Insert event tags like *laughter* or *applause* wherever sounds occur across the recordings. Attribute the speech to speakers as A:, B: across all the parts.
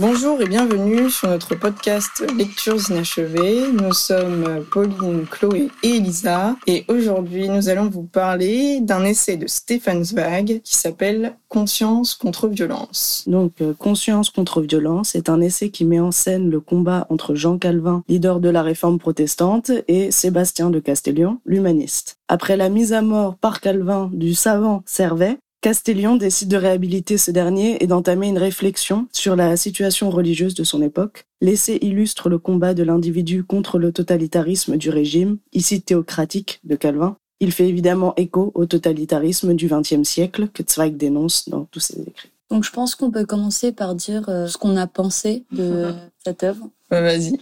A: Bonjour et bienvenue sur notre podcast Lectures inachevées. Nous sommes Pauline, Chloé et Elisa et aujourd'hui nous allons vous parler d'un essai de Stefan Zweig qui s'appelle Conscience contre violence.
B: Donc euh, Conscience contre violence est un essai qui met en scène le combat entre Jean Calvin, leader de la réforme protestante, et Sébastien de Castellion, l'humaniste. Après la mise à mort par Calvin du savant Servet, Castellion décide de réhabiliter ce dernier et d'entamer une réflexion sur la situation religieuse de son époque. L'essai illustre le combat de l'individu contre le totalitarisme du régime, ici théocratique, de Calvin. Il fait évidemment écho au totalitarisme du XXe siècle que Zweig dénonce dans tous ses écrits.
C: Donc je pense qu'on peut commencer par dire euh, ce qu'on a pensé de *laughs* cette œuvre.
A: Vas-y.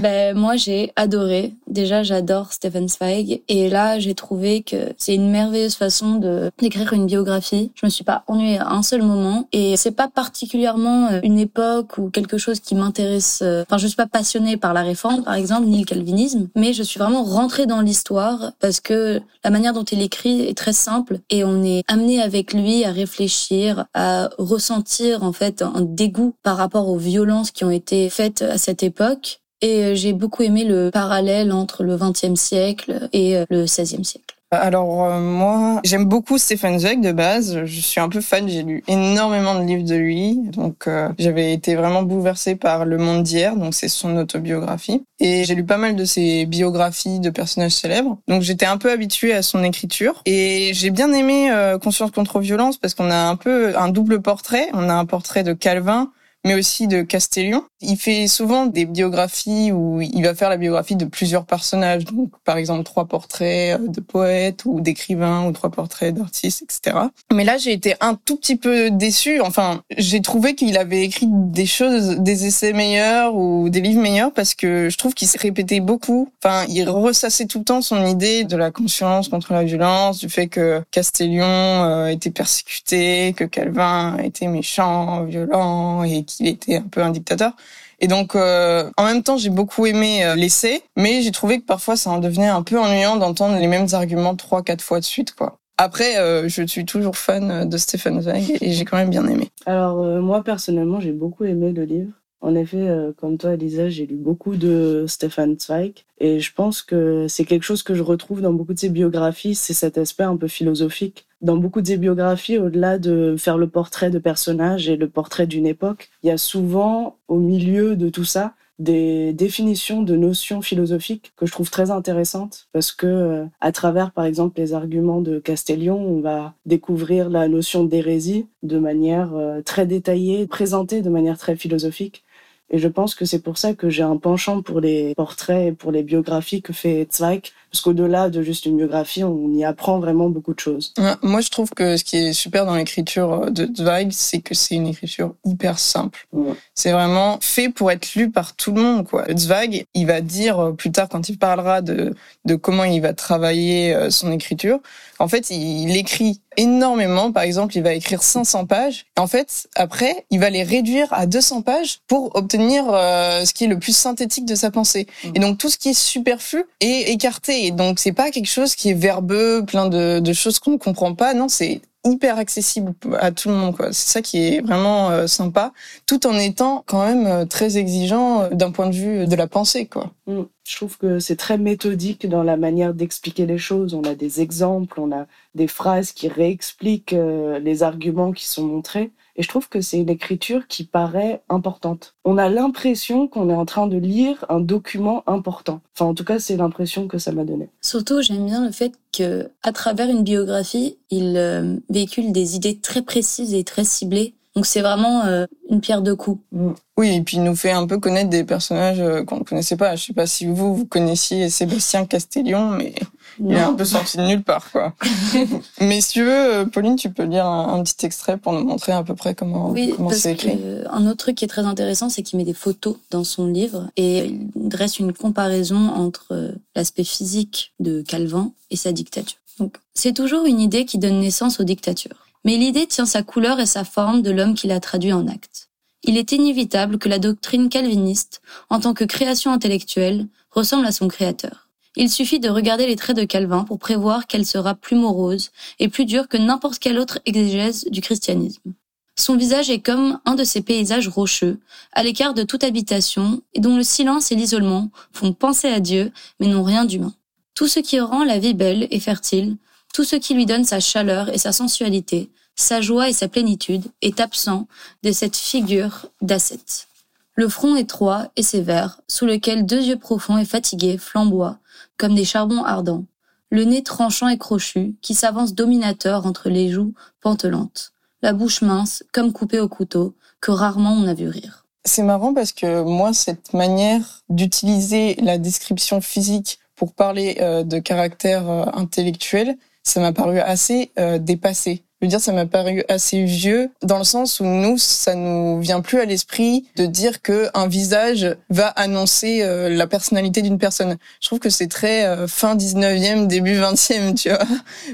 C: ben, moi, j'ai adoré. Déjà, j'adore Stephen Zweig. Et là, j'ai trouvé que c'est une merveilleuse façon de d'écrire une biographie. Je me suis pas ennuyée à un seul moment. Et c'est pas particulièrement euh, une époque ou quelque chose qui m'intéresse. Euh, enfin, je suis pas passionnée par la réforme, par exemple, ni le calvinisme. Mais je suis vraiment rentrée dans l'histoire parce que la manière dont il écrit est très simple. Et on est amené avec lui à réfléchir, à ressentir, en fait, un dégoût par rapport aux violences qui ont été faites à cette époque. Et euh, j'ai beaucoup aimé le parallèle entre le XXe siècle et euh, le XVIe siècle.
A: Alors euh, moi, j'aime beaucoup Stephen Zweig de base. Je suis un peu fan. J'ai lu énormément de livres de lui, donc j'avais été vraiment bouleversée par Le Monde d'hier. Donc c'est son autobiographie, et j'ai lu pas mal de ses biographies de personnages célèbres. Donc j'étais un peu habituée à son écriture, et j'ai bien aimé Conscience contre violence parce qu'on a un peu un double portrait. On a un portrait de Calvin mais aussi de Castellion. Il fait souvent des biographies où il va faire la biographie de plusieurs personnages, donc par exemple trois portraits euh, de poètes ou d'écrivains ou trois portraits d'artistes, etc. Mais là, j'ai été un tout petit peu déçue. Enfin, j'ai trouvé qu'il avait écrit des choses, des essais meilleurs ou des livres meilleurs parce que je trouve qu'il s'est répété beaucoup. Enfin, il ressassait tout le temps son idée de la conscience contre la violence, du fait que Castellion euh, était persécuté, que Calvin était méchant, violent et qu'il était un peu un dictateur. Et donc, euh, en même temps, j'ai beaucoup aimé euh, l'essai, mais j'ai trouvé que parfois, ça en devenait un peu ennuyant d'entendre les mêmes arguments trois, quatre fois de suite, quoi. Après, euh, je suis toujours fan de Stephen Zweig et j'ai quand même bien aimé.
B: Alors, moi, personnellement, j'ai beaucoup aimé le livre. En effet, comme toi, Elisa, j'ai lu beaucoup de Stefan Zweig. Et je pense que c'est quelque chose que je retrouve dans beaucoup de ses biographies, c'est cet aspect un peu philosophique. Dans beaucoup de ses biographies, au-delà de faire le portrait de personnages et le portrait d'une époque, il y a souvent au milieu de tout ça des définitions de notions philosophiques que je trouve très intéressantes. Parce que euh, à travers par exemple les arguments de Castellion, on va découvrir la notion d'hérésie de manière euh, très détaillée, présentée de manière très philosophique. Et je pense que c'est pour ça que j'ai un penchant pour les portraits et pour les biographies que fait Zweig, parce qu'au-delà de juste une biographie, on y apprend vraiment beaucoup de choses.
A: Moi, je trouve que ce qui est super dans l'écriture de Zweig, c'est que c'est une écriture hyper simple. C'est vraiment fait pour être lu par tout le monde, quoi. Zweig, il va dire euh, plus tard quand il parlera de, de comment il va travailler euh, son écriture. En fait, il écrit énormément. Par exemple, il va écrire 500 pages. En fait, après, il va les réduire à 200 pages pour obtenir euh, ce qui est le plus synthétique de sa pensée. Mmh. Et donc, tout ce qui est superflu est écarté et donc c'est pas quelque chose qui est verbeux, plein de, de choses qu'on ne comprend pas. Non, c'est hyper accessible à tout le monde. Quoi. C'est ça qui est vraiment euh, sympa, tout en étant quand même euh, très exigeant euh, d'un point de vue de la pensée. Quoi.
B: Mm. Je trouve que c'est très méthodique dans la manière d'expliquer les choses. On a des exemples, on a des phrases qui réexpliquent les arguments qui sont montrés. Et je trouve que c'est une écriture qui paraît importante. On a l'impression qu'on est en train de lire un document important. Enfin, en tout cas, c'est l'impression que ça m'a donné.
C: Surtout, j'aime bien le fait que, à travers une biographie, il euh, véhicule des idées très précises et très ciblées. Donc c'est vraiment euh, une pierre de coups.
A: Mm. Oui, et puis il nous fait un peu connaître des personnages euh, qu'on ne connaissait pas. Je sais pas si vous, vous connaissiez Sébastien Castellion, mais il est un peu sorti de nulle part, quoi. *laughs* Messieurs, euh, Pauline, tu peux lire un, petit extrait pour nous montrer à peu près comment
C: oui,
A: c'est écrit.
C: un autre truc qui est très intéressant, c'est qu'il met des photos dans son livre et il dresse une comparaison entre euh, l'aspect physique de Calvin et sa dictature. Donc, c'est toujours une idée qui donne naissance aux dictatures. Mais l'idée tient sa couleur et sa forme de l'homme qui l'a traduit en acte. Il est inévitable que la doctrine calviniste, en tant que création intellectuelle, ressemble à son créateur. Il suffit de regarder les traits de Calvin pour prévoir qu'elle sera plus morose et plus dure que n'importe quelle autre exégèse du christianisme. Son visage est comme un de ces paysages rocheux, à l'écart de toute habitation, et dont le silence et l'isolement font penser à Dieu, mais n'ont rien d'humain. Tout ce qui rend la vie belle et fertile, tout ce qui lui donne sa chaleur et sa sensualité, sa joie et sa plénitude, est absent de cette figure d'ascète. Le front étroit et sévère, sous lequel deux yeux profonds et fatigués flamboient, comme des charbons ardents, le nez tranchant et crochu, qui s'avance dominateur entre les joues pantelantes, la bouche mince, comme coupée au couteau, que rarement on a vu rire.
A: C'est marrant parce que moi, cette manière d'utiliser la description physique pour parler euh, de caractère euh, intellectuel, ça m'a paru assez euh, dépassé. Je veux dire, ça m'a paru assez vieux dans le sens où nous, ça nous vient plus à l'esprit de dire que un visage va annoncer euh, la personnalité d'une personne. Je trouve que c'est très euh, fin 19e, début 20e, tu vois.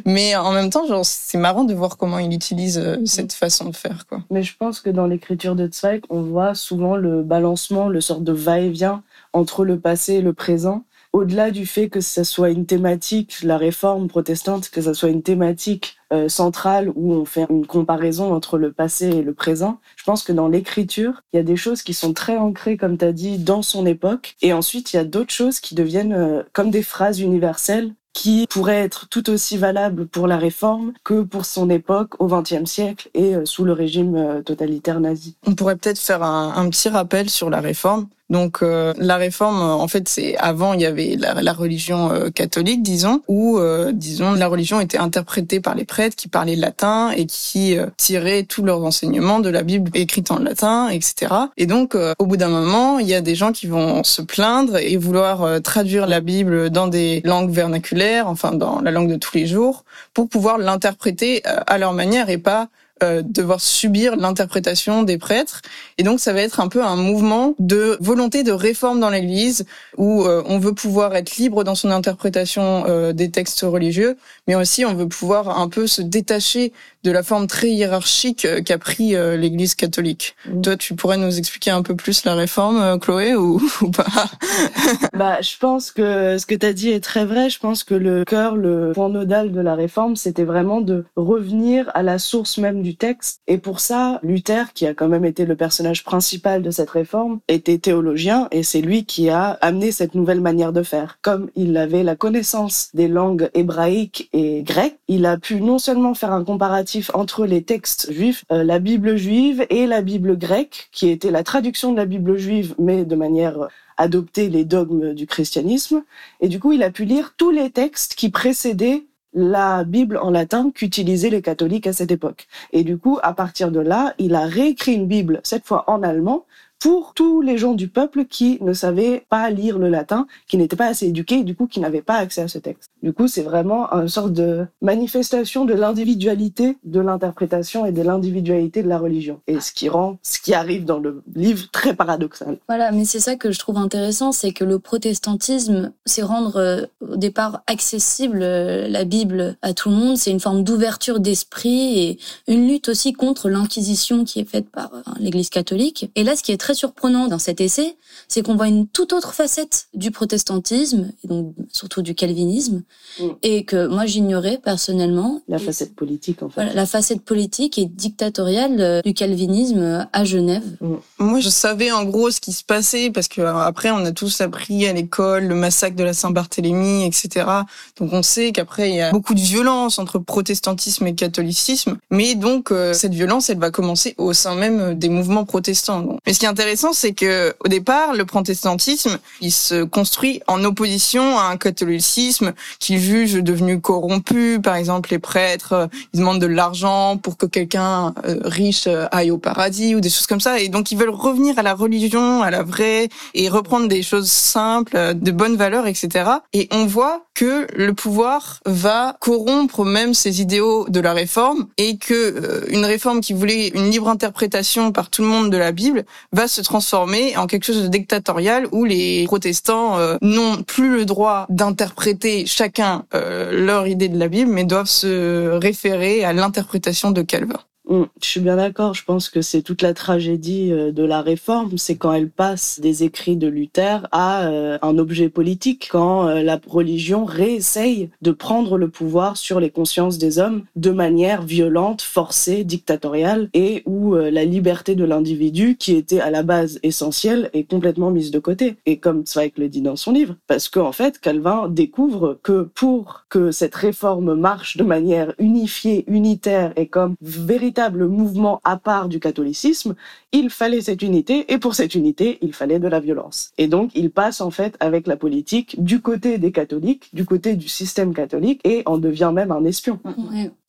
A: Mais en même temps, genre, c'est marrant de voir comment il utilise euh, cette façon de faire, quoi.
B: Mais je pense que dans l'écriture de Zweig, on voit souvent le balancement, le sort de va-et-vient entre le passé et le présent au-delà du fait que ça soit une thématique, la réforme protestante, que ça soit une thématique euh, centrale où on fait une comparaison entre le passé et le présent, je pense que dans l'écriture, il y a des choses qui sont très ancrées, comme tu as dit, dans son époque. Et ensuite, il y a d'autres choses qui deviennent euh, comme des phrases universelles qui pourraient être tout aussi valables pour la réforme que pour son époque au XXe siècle et euh, sous le régime totalitaire nazi.
A: On pourrait peut-être faire un, un petit rappel sur la réforme. Donc euh, la réforme, en fait, c'est avant il y avait la, religion euh, catholique, disons, où euh, disons la religion était interprétée par les prêtres qui parlaient latin et qui tiraient tous leurs enseignements de la Bible écrite en latin, etc. Et donc au bout d'un moment, il y a des gens qui vont se plaindre et vouloir traduire la Bible dans des langues vernaculaires, enfin dans la langue de tous les jours, pour pouvoir l'interpréter à leur manière et pas euh, devoir subir l'interprétation des prêtres. Et donc ça va être un peu un mouvement de volonté de réforme dans l'Église où euh, on veut pouvoir être libre dans son interprétation euh, des textes religieux, mais aussi on veut pouvoir un peu se détacher de la forme très hiérarchique qu'a pris l'Église catholique. Mmh. Toi, tu pourrais nous expliquer un peu plus la réforme, Chloé, ou, *laughs* ou pas? *laughs*
B: Bah, je pense que ce que tu as dit est très vrai. Je pense que le cœur, le point nodal de la réforme, c'était vraiment de revenir à la source même du texte. Et pour ça, Luther, qui a quand même été le personnage principal de cette réforme, était théologien et c'est lui qui a amené cette nouvelle manière de faire. Comme il avait la connaissance des langues hébraïques et grecques, il a pu non seulement faire un comparatif entre les textes juifs, euh, la Bible juive et la Bible grecque, qui était la traduction de la Bible juive, mais de manière adopter les dogmes du christianisme. Et du coup, il a pu lire tous les textes qui précédaient la Bible en latin qu'utilisaient les catholiques à cette époque. Et du coup, à partir de là, il a réécrit une Bible, cette fois en allemand, pour tous les gens du peuple qui ne savaient pas lire le latin, qui n'étaient pas assez éduqués du coup qui n'avaient pas accès à ce texte. Du coup, c'est vraiment une sorte de manifestation de l'individualité de l'interprétation et de l'individualité de la religion. Et ce qui rend ce qui arrive dans le livre très paradoxal.
C: Voilà, mais c'est ça que je trouve intéressant, c'est que le protestantisme, c'est rendre euh, au départ accessible euh, la Bible à tout le monde, c'est une forme d'ouverture d'esprit et une lutte aussi contre l'inquisition qui est faite par euh, l'Église catholique. Et là, ce qui est très surprenant dans cet essai, c'est qu'on voit une toute autre facette du protestantisme, et donc surtout du calvinisme, mm. et que moi j'ignorais personnellement.
B: La facette politique, en fait.
C: la facette politique et dictatoriale euh, du calvinisme à Genève. Mm.
A: Moi, je savais en gros ce qui se passait, parce que euh, après, on a tous appris à l'école le massacre de la Saint-Barthélemy, etc. Donc on sait qu'après, il y a beaucoup de violence entre protestantisme et catholicisme, mais donc euh, cette violence, elle va commencer au sein même des mouvements protestants. Mais ce qui est intéressant, c'est que au départ, le protestantisme, il se construit en opposition à un catholicisme qui juge devenu corrompu. Par exemple, les prêtres, euh, ils demandent de l'argent pour que quelqu'un euh, riche euh, aille au paradis ou des choses comme ça. Et donc, ils veulent revenir à la religion, à la vraie, et reprendre des choses simples, de bonnes valeurs, etc. Et on voit que le pouvoir va corrompre même ces idéaux de la réforme et que une réforme qui voulait une libre interprétation par tout le monde de la Bible va se transformer en quelque chose de dictatorial où les protestants euh, n'ont plus le droit d'interpréter chacun euh, leur idée de la Bible, mais doivent se référer à l'interprétation de Calvin.
B: Mm, je suis bien d'accord. Je pense que c'est toute la tragédie euh, de la réforme. C'est quand elle passe des écrits de Luther à euh, un objet politique, quand euh, la religion réessaye de prendre le pouvoir sur les consciences des hommes de manière violente, forcée, dictatoriale, et où la liberté de l'individu, qui était à la base essentielle, est complètement mise de côté. Et comme Zweig le dit dans son livre, parce qu'en en fait, Calvin découvre que pour que cette réforme marche de manière unifiée, unitaire et comme véritablement véritable mouvement à part du catholicisme, il fallait cette unité et pour cette unité, il fallait de la violence. Et donc, il passe en fait avec la politique du côté des catholiques, du côté du système catholique et en devient même un espion.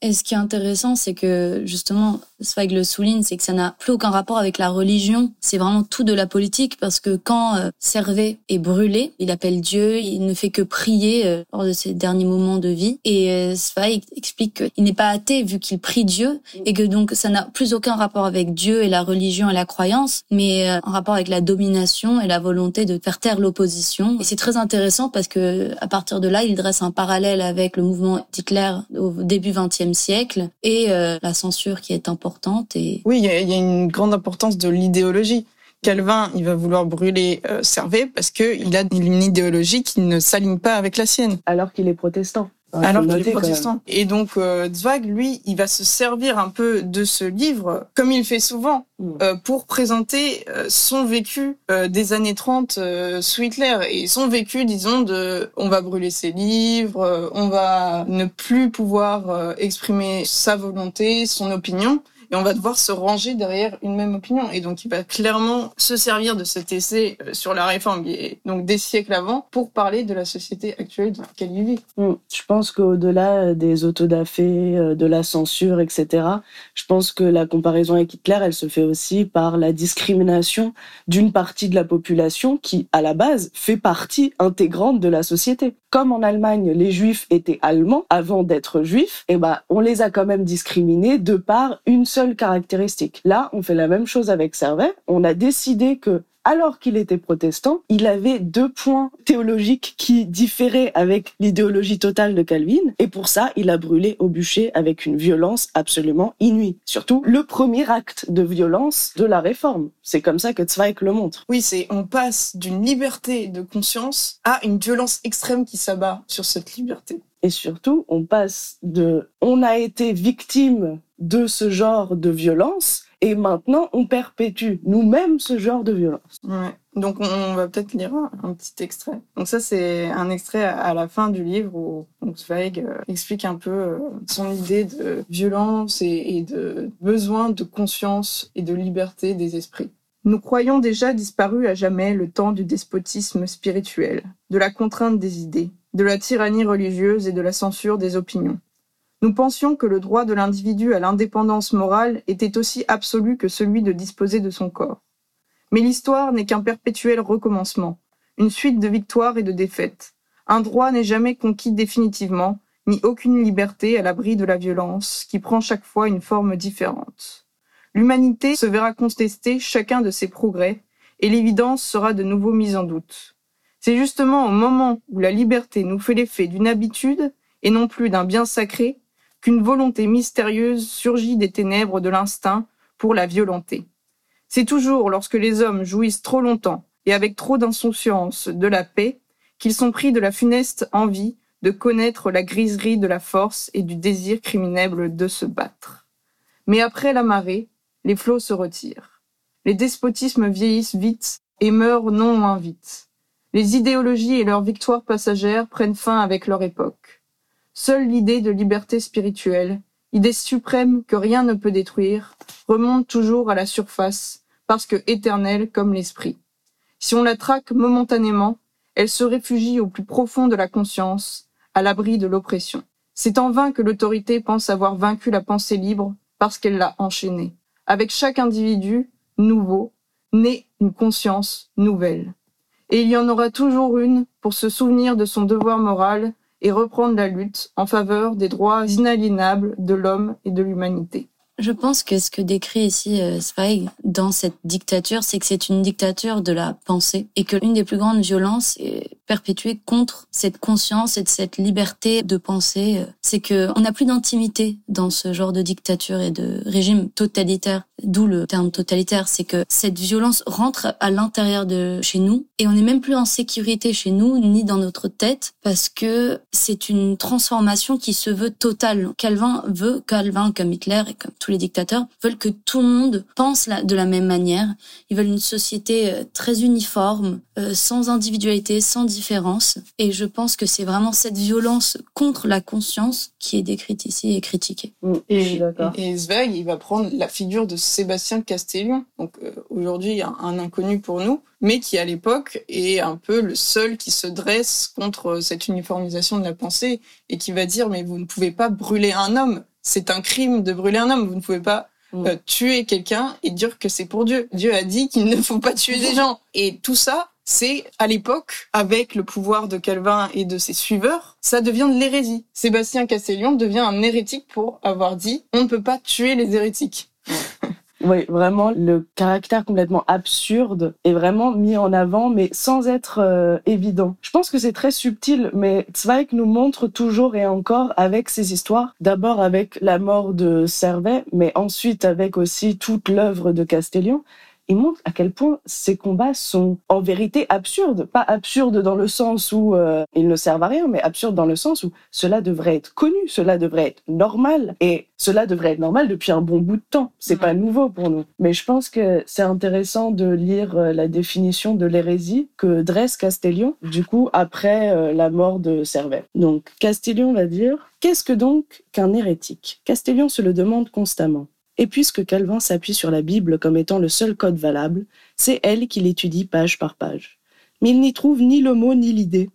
C: Et ce qui est intéressant, c'est que justement, Zweig le souligne, c'est que ça n'a plus aucun rapport avec la religion. C'est vraiment tout de la politique parce que quand euh, Servet est brûlé, il appelle Dieu, il ne fait que prier euh, lors de ses derniers moments de vie. Et euh, Zweig explique qu'il n'est pas athée vu qu'il prie Dieu et que donc ça n'a plus aucun rapport avec Dieu et la religion et la croyance, mais un rapport avec la domination et la volonté de faire taire l'opposition. Et c'est très intéressant parce que à partir de là, il dresse un parallèle avec le mouvement d'Hitler au début 20e siècle et la censure qui est importante et...
A: Oui, il y, a une grande importance de l'idéologie. Calvin, il va vouloir brûler euh, Servet parce qu'il a une idéologie qui ne s'aligne pas avec la sienne.
B: Alors qu'il est protestant.
A: Alors qu'il est protestant. Et donc euh, Zweig, lui, il va se servir un peu de ce livre, comme il fait souvent, mm. euh, pour présenter euh, son vécu euh, des années 30 sous Hitler et son vécu, disons, de on va brûler ses livres, on va ne plus pouvoir exprimer sa volonté, son opinion et on va devoir se ranger derrière une même opinion. Et donc, il va clairement se servir de cet essai euh, sur la réforme, donc des siècles avant, pour parler de la société actuelle dans laquelle il vit.
B: Mm. Je pense qu'au-delà des autodafés, euh, de la censure, etc., je pense que la comparaison avec Hitler, elle se fait aussi par la discrimination d'une partie de la population qui, à la base, fait partie intégrante de la société. Comme en Allemagne, les juifs étaient allemands avant d'être juifs, et eh ben, on les a quand même discriminés de par une seule caractéristique. Là, on fait la même chose avec Servet. On a décidé que alors qu'il était protestant, il avait deux points théologiques qui différaient avec l'idéologie totale de Calvin, et pour ça, il a brûlé au bûcher avec une violence absolument inouïe. Surtout le premier acte de violence de la réforme. C'est comme ça que Zweig le montre.
A: Oui, c'est on passe d'une liberté de conscience à une violence extrême qui s'abat sur cette liberté.
B: Et surtout, on passe de on a été victime de ce genre de violence et maintenant on perpétue nous-mêmes ce genre de violence.
A: Ouais. Donc on va peut-être lire un, petit extrait. Donc ça c'est un extrait à la fin du livre où Zweig euh, explique un peu euh, son idée de violence et, et de besoin de conscience et de liberté des esprits. Nous croyons déjà disparu à jamais le temps du despotisme spirituel, de la contrainte des idées, de la tyrannie religieuse et de la censure des opinions. Nous pensions que le droit de l'individu à l'indépendance morale était aussi absolu que celui de disposer de son corps. Mais l'histoire n'est qu'un perpétuel recommencement, une suite de victoires et de défaites. Un droit n'est jamais conquis définitivement, ni aucune liberté à l'abri de la violence, qui prend chaque fois une forme différente. L'humanité se verra contester chacun de ses progrès, et l'évidence sera de nouveau mise en doute. C'est justement au moment où la liberté nous fait l'effet d'une habitude, et non plus d'un bien sacré, qu'une volonté mystérieuse surgit des ténèbres de l'instinct pour la violenter. C'est toujours lorsque les hommes jouissent trop longtemps et avec trop d'insouciance de la paix qu'ils sont pris de la funeste envie de connaître la griserie de la force et du désir criminel de se battre. Mais après la marée, les flots se retirent. Les despotismes vieillissent vite et meurent non moins vite. Les idéologies et leurs victoires passagères prennent fin avec leur époque. Seule l'idée de liberté spirituelle, idée suprême que rien ne peut détruire, remonte toujours à la surface, parce que éternelle comme l'esprit. Si on la traque momentanément, elle se réfugie au plus profond de la conscience, à l'abri de l'oppression. C'est en vain que l'autorité pense avoir vaincu la pensée libre parce qu'elle l'a enchaînée. Avec chaque individu nouveau, naît une conscience nouvelle. Et il y en aura toujours une pour se souvenir de son devoir moral et reprendre la lutte en faveur des droits inaliénables de l'homme et de l'humanité.
C: Je pense que ce que décrit ici euh, Zweig dans cette dictature, c'est que c'est une dictature de la pensée et que l'une des plus grandes violences est perpétuée contre cette conscience et cette liberté de penser. C'est que on n'a plus d'intimité dans ce genre de dictature et de régime totalitaire. D'où le terme totalitaire, c'est que cette violence rentre à l'intérieur de chez nous et on n'est même plus en sécurité chez nous ni dans notre tête parce que c'est une transformation qui se veut totale. Calvin veut, Calvin comme Hitler et comme tous les dictateurs veulent que tout le monde pense de la même manière. Ils veulent une société euh, très uniforme, euh, sans individualité, sans différence. Et je pense que c'est vraiment cette violence contre la conscience qui est décrite ici et critiquée.
A: Mm. Et, et, Zweig, il va prendre la figure de Sébastien Castellion, donc euh, aujourd'hui un, un inconnu pour nous, mais qui à l'époque est un peu le seul qui se dresse contre cette uniformisation de la pensée et qui va dire mais vous ne pouvez pas brûler un homme c'est un crime de brûler un homme. Vous ne pouvez pas mm. euh, tuer quelqu'un et dire que c'est pour Dieu. Dieu a dit qu'il ne faut pas tuer des gens. Et tout ça, c'est à l'époque, avec le pouvoir de Calvin et de ses suiveurs, ça devient de l'hérésie. Sébastien Castellion devient un hérétique pour avoir dit on ne peut pas tuer les hérétiques.
B: Oui, vraiment, le caractère complètement absurde est vraiment mis en avant, mais sans être euh, évident. Je pense que c'est très subtil, mais Zweig nous montre toujours et encore avec ses histoires, d'abord avec la mort de Servet, mais ensuite avec aussi toute l'œuvre de Castellion, il montre à quel point ces combats sont en vérité absurdes. Pas absurdes dans le sens où euh, ils ne servent à rien, mais absurdes dans le sens où cela devrait être connu, cela devrait être normal, et cela devrait être normal depuis un bon bout de temps. C'est pas nouveau pour nous. Mais je pense que c'est intéressant de lire euh, la définition de l'hérésie que dresse Castellion, du coup, après euh, la mort de Servet. Donc, Castellion va dire, qu'est-ce que donc qu'un hérétique? Castellion se le demande constamment. Et puisque Calvin s'appuie sur la Bible comme étant le seul code valable, c'est elle qu'il étudie page par page. Mais il n'y trouve ni le mot ni l'idée.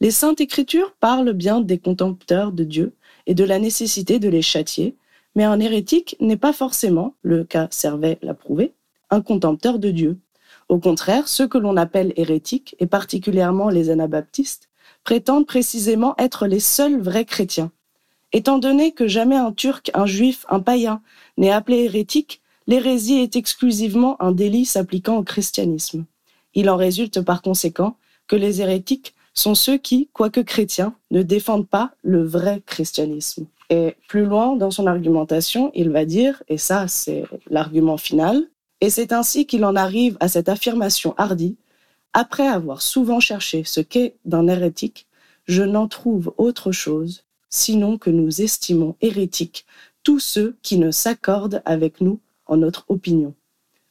B: Les saintes écritures parlent bien des contempteurs de Dieu et de la nécessité de les châtier, mais un hérétique n'est pas forcément, le cas Servet l'a prouvé, un contempteur de Dieu. Au contraire, ceux que l'on appelle hérétiques, et particulièrement les anabaptistes, prétendent précisément être les seuls vrais chrétiens. Étant donné que jamais un turc, un juif, un païen n'est appelé hérétique, l'hérésie est exclusivement un délit s'appliquant au christianisme. Il en résulte par conséquent que les hérétiques sont ceux qui, quoique chrétiens, ne défendent pas le vrai christianisme. Et plus loin dans son argumentation, il va dire, et ça c'est l'argument final, et c'est ainsi qu'il en arrive à cette affirmation hardie, après avoir souvent cherché ce qu'est d'un hérétique, je n'en trouve autre chose, sinon que nous estimons hérétiques tous ceux qui ne s'accordent avec nous en notre opinion.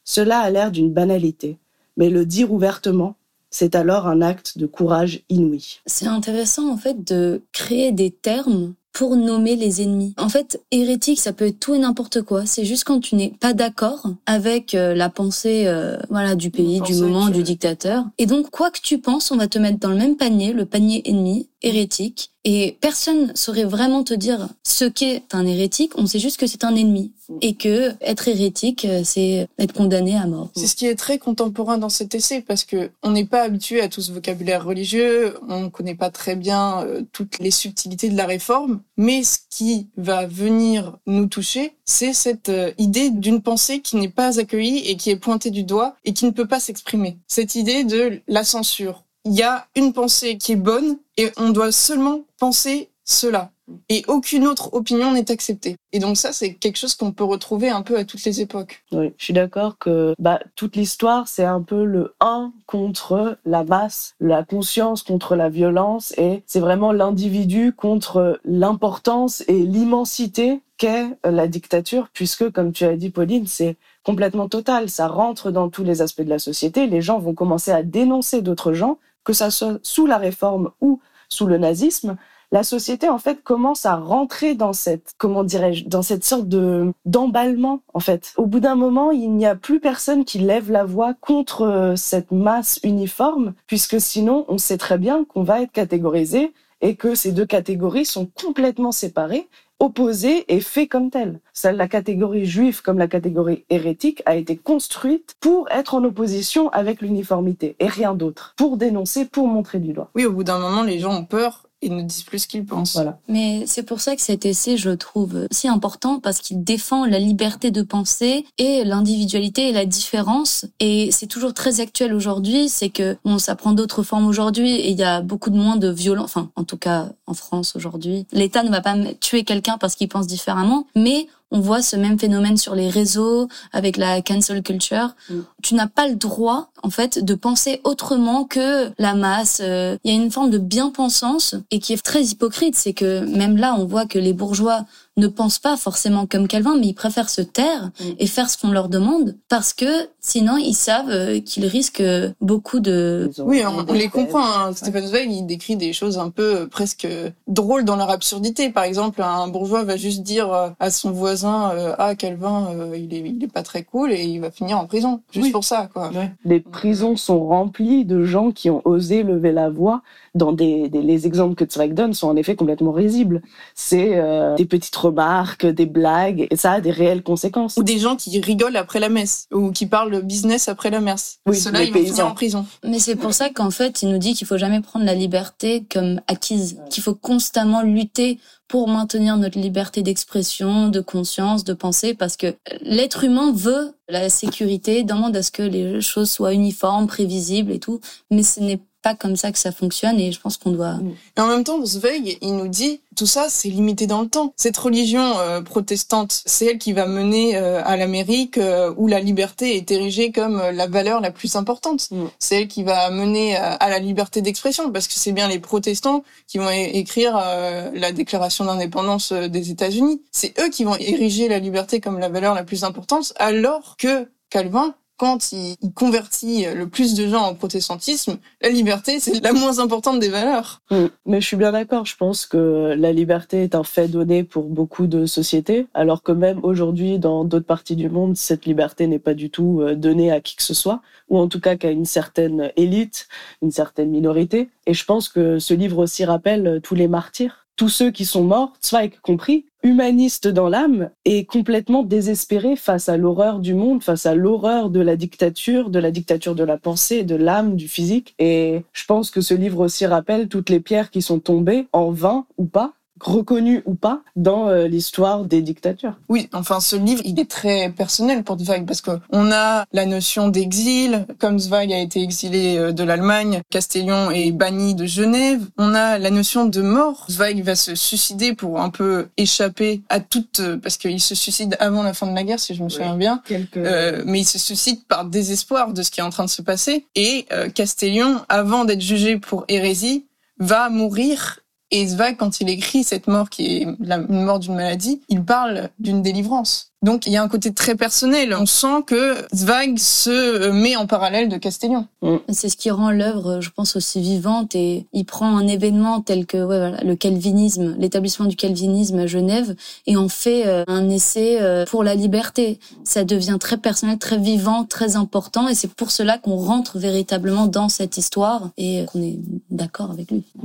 B: Cela a l'air d'une banalité, mais le dire ouvertement, c'est alors un acte de courage inouï.
C: C'est intéressant en fait de créer des termes pour nommer les ennemis. En fait, hérétique, ça peut être tout et n'importe quoi. C'est juste quand tu n'es pas d'accord avec euh, la pensée, euh, voilà, du pays, du moment, du dictateur. Et donc, quoi que tu penses, on va te mettre dans le même panier, le panier ennemi, hérétique. Et personne saurait vraiment te dire ce qu'est un hérétique. On sait juste que c'est un ennemi. Et que être hérétique, euh, c'est être condamné à mort.
A: C'est ce qui est très contemporain dans cet essai parce que on n'est pas habitué à tout ce vocabulaire religieux. On ne connaît pas très bien euh, toutes les subtilités de la réforme. Mais ce qui va venir nous toucher, c'est cette euh, idée d'une pensée qui n'est pas accueillie et qui est pointée du doigt et qui ne peut pas s'exprimer. Cette idée de la censure il y a une pensée qui est bonne et on doit seulement penser cela. Et aucune autre opinion n'est acceptée. Et donc ça, c'est quelque chose qu'on peut retrouver un peu à toutes les époques.
B: Oui, je suis d'accord que bah, toute l'histoire, c'est un peu le un contre la masse, la conscience contre la violence, et c'est vraiment l'individu contre l'importance et l'immensité qu'est la dictature, puisque, comme tu as dit, Pauline, c'est complètement total. Ça rentre dans tous les aspects de la société. Les gens vont commencer à dénoncer d'autres gens que ça soit sous la réforme ou sous le nazisme, la société en fait commence à rentrer dans cette comment dirais-je dans cette sorte de d'emballement en fait. Au bout d'un moment, il n'y a plus personne qui lève la voix contre euh, cette masse uniforme puisque sinon on sait très bien qu'on va être catégorisé et que ces deux catégories sont complètement séparées opposée et fait comme telle. Celle, la catégorie juive comme la catégorie hérétique a été construite pour être en opposition avec l'uniformité et rien d'autre, pour dénoncer, pour montrer du doigt.
A: Oui, au bout d'un moment, les gens ont peur et ne disent plus ce qu'ils pensent.
B: Voilà.
C: Mais c'est pour ça que cet essai, je trouve si important parce qu'il défend la liberté de penser et l'individualité et la différence. Et c'est toujours très actuel aujourd'hui. C'est que ça prend d'autres formes aujourd'hui et il y a beaucoup de moins de violence. Enfin, en tout cas, en France aujourd'hui, l'État ne va pas tuer quelqu'un parce qu'il pense différemment, mais on voit ce même phénomène sur les réseaux avec la cancel culture.
B: Mm.
C: Tu n'as pas le droit, en fait, de penser autrement que la masse. Euh, Il y a une forme de bien-pensance et qui est très hypocrite. C'est que même là, on voit que les bourgeois ne pensent pas forcément comme Calvin, mais ils préfèrent se taire
B: Mm.
C: et faire ce qu'on leur demande parce que sinon ils savent euh, qu'ils risquent euh, beaucoup de
A: Oui, on, on les comprend. Hein. Stephen Zweig, il décrit des choses un peu euh, presque drôles dans leur absurdité. Par exemple, un bourgeois va juste dire à son voisin Ah, Calvin, il, est, il est pas très cool et il va finir en prison. Juste
B: Oui.
A: pour ça, quoi.
B: Les prisons sont remplies de gens qui ont osé lever la voix. Dans des, des- les exemples que Zweig donne sont en effet complètement risibles. C'est euh, des petites remarques, des blagues, et ça a des réelles conséquences.
A: Ou des gens qui rigolent après la messe, ou qui parlent business après la messe.
B: Oui,
A: Ceux-là, ils vont finir
B: paysans.
A: en prison.
C: Mais c'est pour ça qu'en fait, il nous dit qu'il faut jamais prendre la liberté comme acquise, qu'il faut constamment lutter pour maintenir notre liberté d'expression, de conscience, de pensée, parce que l'être humain veut la sécurité, demande à ce que les choses soient uniformes, prévisibles et tout, mais ce n'est pas comme ça que ça fonctionne et je pense qu'on doit...
A: Et en même temps, Zweig, il nous dit, tout ça, c'est limité dans le temps. Cette religion euh, protestante, c'est elle qui va mener euh, à l'Amérique euh, où la liberté est érigée comme euh, la valeur la plus importante.
B: Mm.
A: C'est elle qui va mener à, à la liberté d'expression parce que c'est bien les protestants qui vont écrire euh, la déclaration d'indépendance euh, des États-Unis. C'est eux qui vont ériger la liberté comme la valeur la plus importante alors que Calvin quand il, convertit le plus de gens au protestantisme, la liberté, c'est la moins importante des valeurs.
B: Mm. Mais je suis bien d'accord. Je pense que la liberté est un fait donné pour beaucoup de sociétés, alors que même aujourd'hui, dans d'autres parties du monde, cette liberté n'est pas du tout euh, donnée à qui que ce soit, ou en tout cas qu'à une certaine élite, une certaine minorité. Et je pense que ce livre aussi rappelle euh, tous les martyrs, tous ceux qui sont morts, Zweig compris, humanistes dans l'âme et complètement désespérés face à l'horreur du monde, face à l'horreur de la dictature, de la dictature de la pensée, de l'âme, du physique. Et je pense que ce livre aussi rappelle toutes les pierres qui sont tombées, en vain ou pas, reconnues ou pas, dans euh, l'histoire des dictatures.
A: Oui, enfin, ce livre, il est très personnel pour Zweig parce que on a la notion d'exil, comme Zweig a été exilé euh, de l'Allemagne, Castellion est banni de Genève. On a la notion de mort. Zweig va se suicider pour un peu échapper à toute, euh, parce qu'il se suicide avant la fin de la guerre, si je me souviens bien.
B: Quelques...
A: Euh, mais il se suicide par désespoir de ce qui est en train de se passer. Et euh, Castellion, avant d'être jugé pour hérésie, va mourir. Et Zweig, quand il écrit cette mort qui est la, une mort d'une maladie, il parle d'une délivrance. Donc il y a un côté très personnel. On sent que Zweig se met en parallèle de Castellion.
C: C'est ce qui rend l'œuvre, je pense, aussi vivante et il prend un événement tel que ouais, voilà, le calvinisme, l'établissement du calvinisme à Genève et en fait euh, un essai euh, pour la liberté. Ça devient très personnel, très vivant, très important et c'est pour cela qu'on rentre véritablement dans cette histoire et qu'on est d'accord avec lui. *laughs*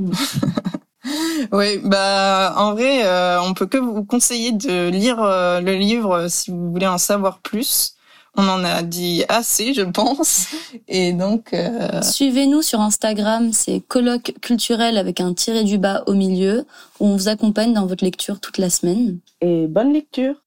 A: Oui, bah en vrai, euh, on peut que vous conseiller de lire euh, le livre euh, si vous voulez en savoir plus. On en a dit assez, je pense. Et donc, euh,
C: Suivez-nous sur Instagram, c'est colloque culturel avec un tiré du bas au milieu où on vous accompagne dans votre lecture toute la semaine.
B: Et bonne lecture